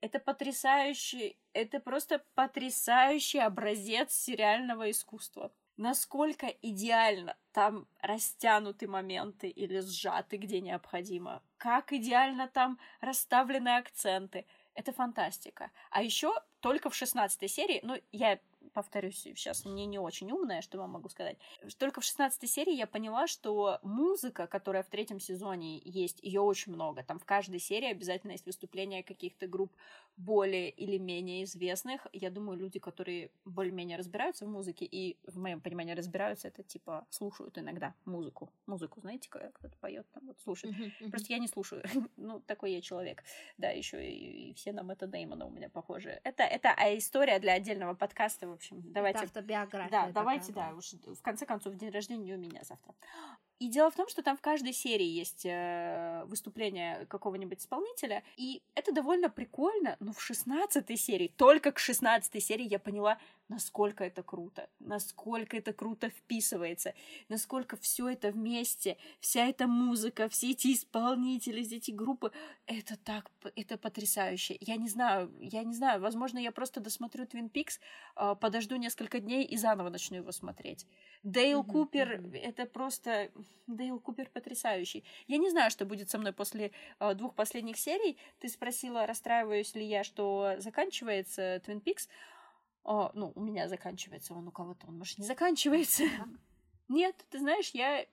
это потрясающий, это просто потрясающий образец сериального искусства. Насколько идеально там растянуты моменты или сжаты, где необходимо. Как идеально там расставлены акценты. Это фантастика. А еще только в 16 серии, ну, я повторюсь, сейчас не не очень умная, что вам могу сказать. Только в 16 серии я поняла, что музыка, которая в третьем сезоне есть, ее очень много. Там в каждой серии обязательно есть выступления каких-то групп более или менее известных. Я думаю, люди, которые более-менее разбираются в музыке и, в моем понимании, разбираются, это типа слушают иногда музыку. Музыку, знаете, когда кто-то поет, там вот. Uh-huh, uh-huh. Просто я не слушаю. ну, такой я человек. Да, еще и, и все на Мэтта Деймона у меня похожи. Это, это а история для отдельного подкаста, в общем. Давайте. Это автобиография. Да, давайте, такая. да, уж в конце концов, день рождения у меня завтра. И дело в том, что там в каждой серии есть э, выступление какого-нибудь исполнителя, и это довольно прикольно, но в 16 серии, только к 16 серии я поняла, насколько это круто, насколько это круто вписывается, насколько все это вместе, вся эта музыка, все эти исполнители, все эти группы, это так, это потрясающе. Я не знаю, я не знаю, возможно, я просто досмотрю Twin Peaks, э, подожду несколько дней и заново начну его смотреть. Дейл mm-hmm, Купер, это просто... Дейл Купер потрясающий. Я не знаю, что будет со мной после э, двух последних серий. Ты спросила, расстраиваюсь ли я, что заканчивается Twin Peaks. О, ну, у меня заканчивается он, у кого-то он, может, не заканчивается. Нет, ты знаешь, я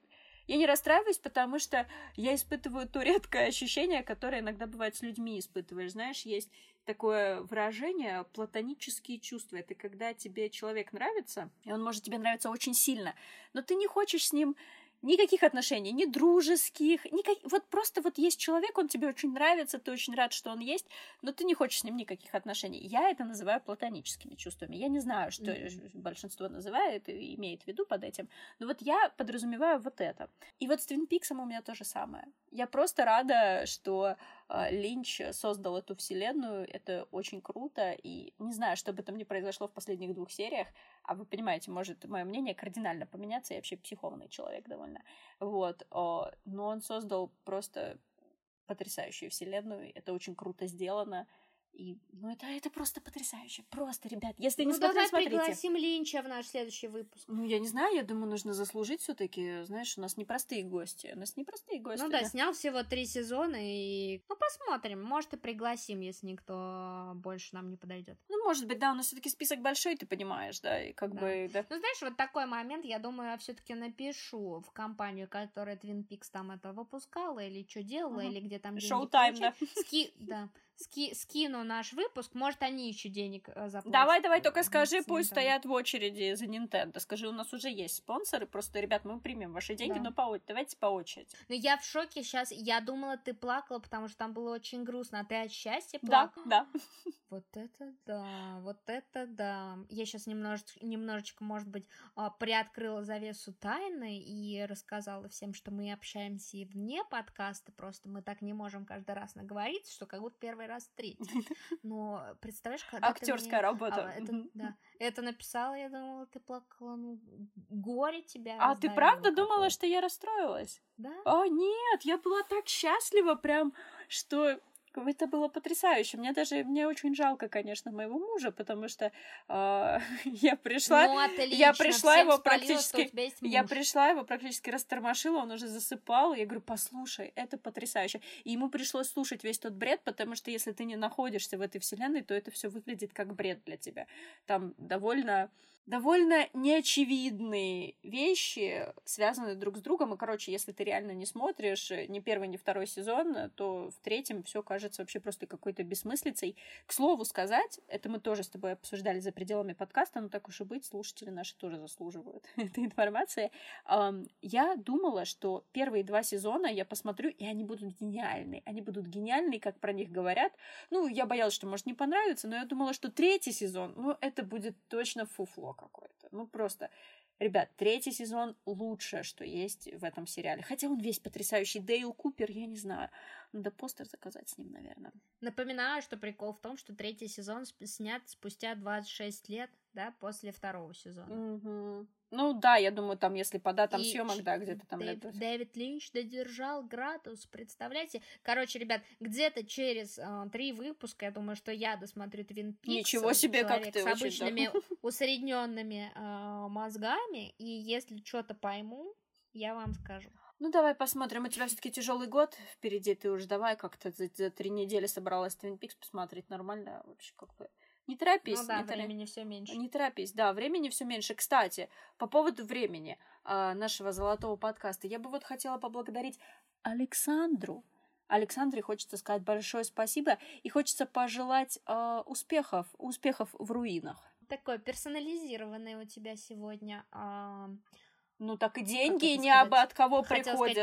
я не расстраиваюсь, потому что я испытываю то редкое ощущение, которое иногда бывает с людьми испытываешь. Знаешь, есть такое выражение платонические чувства. Это когда тебе человек нравится, и он может тебе нравиться очень сильно, но ты не хочешь с ним никаких отношений, ни дружеских, никак... вот просто вот есть человек, он тебе очень нравится, ты очень рад, что он есть, но ты не хочешь с ним никаких отношений. Я это называю платоническими чувствами. Я не знаю, что mm-hmm. большинство называет и имеет в виду под этим, но вот я подразумеваю вот это. И вот с Твин Пиксом у меня то же самое. Я просто рада, что Линч создал эту вселенную, это очень круто, и не знаю, что бы там ни произошло в последних двух сериях, а вы понимаете, может мое мнение кардинально поменяться, я вообще психованный человек довольно, вот, но он создал просто потрясающую вселенную, это очень круто сделано, и, ну, это, это просто потрясающе. Просто, ребят, если ну, не смотрели, смотрите. пригласим Линча в наш следующий выпуск. Ну, я не знаю, я думаю, нужно заслужить все таки Знаешь, у нас непростые гости. У нас непростые гости. Ну да, да, снял всего три сезона, и... Ну, посмотрим. Может, и пригласим, если никто больше нам не подойдет. Ну, может быть, да, у нас все таки список большой, ты понимаешь, да, и как да. бы, да. Ну, знаешь, вот такой момент, я думаю, я все таки напишу в компанию, которая Twin Peaks там это выпускала, или что делала, угу. или где там Шоу-тайм, да. Ски... Да ски скину наш выпуск, может, они еще денег э, заплатят. Давай, давай, только скажи, пусть стоят в очереди за Nintendo. Скажи, у нас уже есть спонсоры, просто, ребят, мы примем ваши деньги, да. но по давайте по очереди. Ну, я в шоке сейчас, я думала, ты плакала, потому что там было очень грустно, а ты от счастья плакала? Да, да. Вот это да, вот это да. Я сейчас немножечко, немножечко, может быть, а, приоткрыла завесу тайны и рассказала всем, что мы общаемся и вне подкаста, просто мы так не можем каждый раз наговориться, что как будто первый раз третий. Но представляешь, когда Актерская мне... работа. А, это, да, это написала, я думала, ты плакала, ну, горе тебя. А ты правда думала, что я расстроилась? Да. О, нет, я была так счастлива прям, что это было потрясающе. Мне даже, мне очень жалко, конечно, моего мужа, потому что э, я пришла, ну, отлично, я пришла его спалила, практически, я пришла его практически растормошила, он уже засыпал, я говорю, послушай, это потрясающе. И ему пришлось слушать весь тот бред, потому что если ты не находишься в этой вселенной, то это все выглядит как бред для тебя. Там довольно довольно неочевидные вещи, связанные друг с другом. И, короче, если ты реально не смотришь э, ни первый, ни второй сезон, то в третьем все кажется вообще просто какой-то бессмыслицей. К слову сказать, это мы тоже с тобой обсуждали за пределами подкаста, но так уж и быть, слушатели наши тоже заслуживают этой информации. Я думала, что первые два сезона я посмотрю, и они будут гениальны. Они будут гениальны, как про них говорят. Ну, я боялась, что может не понравится, но я думала, что третий сезон, ну, это будет точно фуфло какое-то. Ну, просто, ребят, третий сезон лучшее, что есть в этом сериале. Хотя он весь потрясающий. Дейл Купер, я не знаю. Надо постер заказать с ним, наверное. Напоминаю, что прикол в том, что третий сезон снят спустя 26 лет, да, после второго сезона. Угу. Ну да, я думаю, там, если по датам и съемок, да, где-то там Дэвид, лет... Дэвид Линч додержал градус, представляете? Короче, ребят, где-то через э, три выпуска, я думаю, что я досмотрю Твин Пикс. Ничего себе, как ты с обычными усредненными э, мозгами, и если что-то пойму, я вам скажу. Ну, давай посмотрим. У тебя все-таки тяжелый год впереди. Ты уже давай как-то за, за три недели собралась Твин Пикс посмотреть нормально. Вообще, как бы Не торопись. Ну да, не торопись. времени все меньше. Не торопись, да, времени все меньше. Кстати, по поводу времени э, нашего золотого подкаста, я бы вот хотела поблагодарить Александру. Александре хочется сказать большое спасибо и хочется пожелать э, успехов, успехов в руинах. Такой персонализированный у тебя сегодня. А... Ну так и деньги не абы от кого Хотела приходят.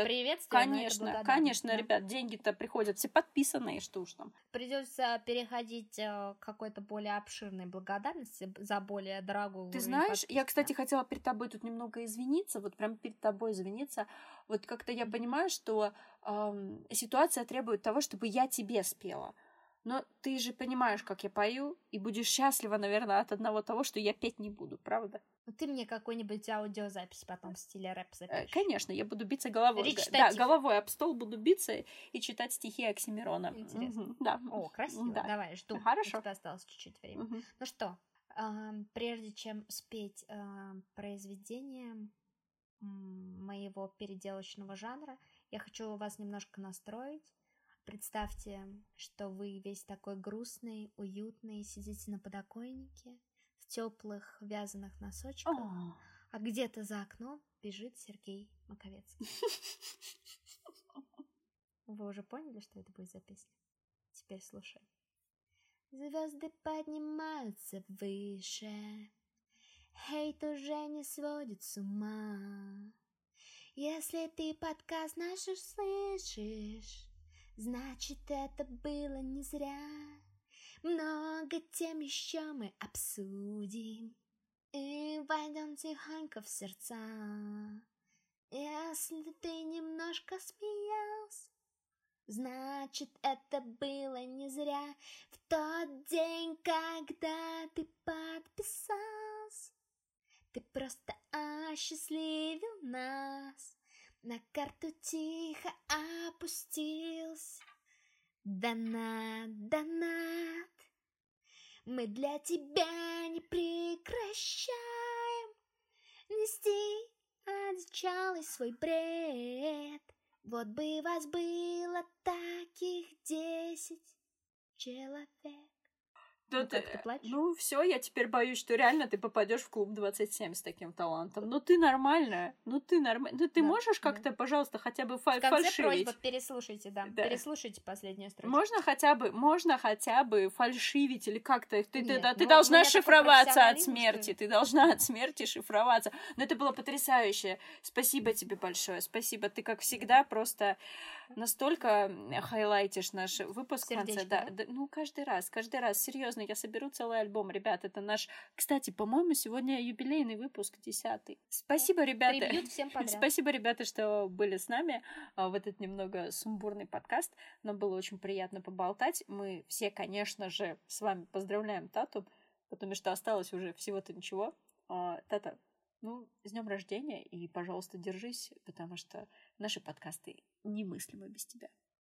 Сказать конечно, конечно, да. ребят, деньги-то приходят все подписанные, что уж там. Придется переходить э, к какой-то более обширной благодарности за более дорогую. Ты знаешь, я, кстати, хотела перед тобой тут немного извиниться, вот прям перед тобой извиниться. Вот как-то я понимаю, что эм, ситуация требует того, чтобы я тебе спела. Но ты же понимаешь, как я пою, и будешь счастлива, наверное, от одного того, что я петь не буду, правда? Ну, ты мне какую-нибудь аудиозапись потом в стиле рэп запишешь. Конечно, я буду биться головой. Речитатив. Да, головой об стол буду биться и читать стихи Оксимирона. Интересно. Угу, да. О, красиво. Да. Давай, жду. Хорошо. У тебя осталось чуть-чуть времени. Мгм. Ну что, прежде чем спеть произведение моего переделочного жанра, я хочу вас немножко настроить. Представьте, что вы весь такой грустный, уютный, сидите на подоконнике в теплых вязаных носочках, О, а где-то за окном бежит Сергей Маковецкий. Вы уже поняли, что это будет за песня? Теперь слушай. Звезды поднимаются выше, Хейт уже не сводит с ума. Если ты подкаст наш услышишь, Значит, это было не зря. Много тем еще мы обсудим И войдем тихонько в сердца. Если ты немножко смеялся, Значит, это было не зря В тот день, когда ты подписался Ты просто осчастливил нас На карту тихо опустился. Донат, донат. Мы для тебя не прекращаем. Нести одичалый свой бред. Вот бы вас было таких десять человек да Ну ты- как, ты плачешь? Ну, все, я теперь боюсь, что реально ты попадешь в клуб 27 с таким талантом. Ну, ты нормальная. Ну, ты нормальная. Ну, ты Да, можешь да. как-то, пожалуйста, хотя бы В фаль- конце фальшивить? просьба, переслушайте, да, Да. переслушайте последнюю строчку. Можно хотя бы, можно хотя бы фальшивить или как-то. Ты, ты, Нет, ты ну, должна ну, шифроваться от смерти. Ты должна от смерти шифроваться. Но это было потрясающе. Спасибо тебе большое. Спасибо. Ты, как всегда, просто настолько хайлайтишь наш выпуск в конце. Сердечко, да? да, ну, каждый раз, каждый раз. Серьезно, я соберу целый альбом. Ребят, это наш... Кстати, по-моему, сегодня юбилейный выпуск, десятый. Спасибо, ребята. Всем подряд. Спасибо, ребята, что были с нами а, в этот немного сумбурный подкаст. Нам было очень приятно поболтать. Мы все, конечно же, с вами поздравляем Тату, потому что осталось уже всего-то ничего. А, Тата, ну, с днем рождения и, пожалуйста, держись, потому что наши подкасты немыслимы без тебя.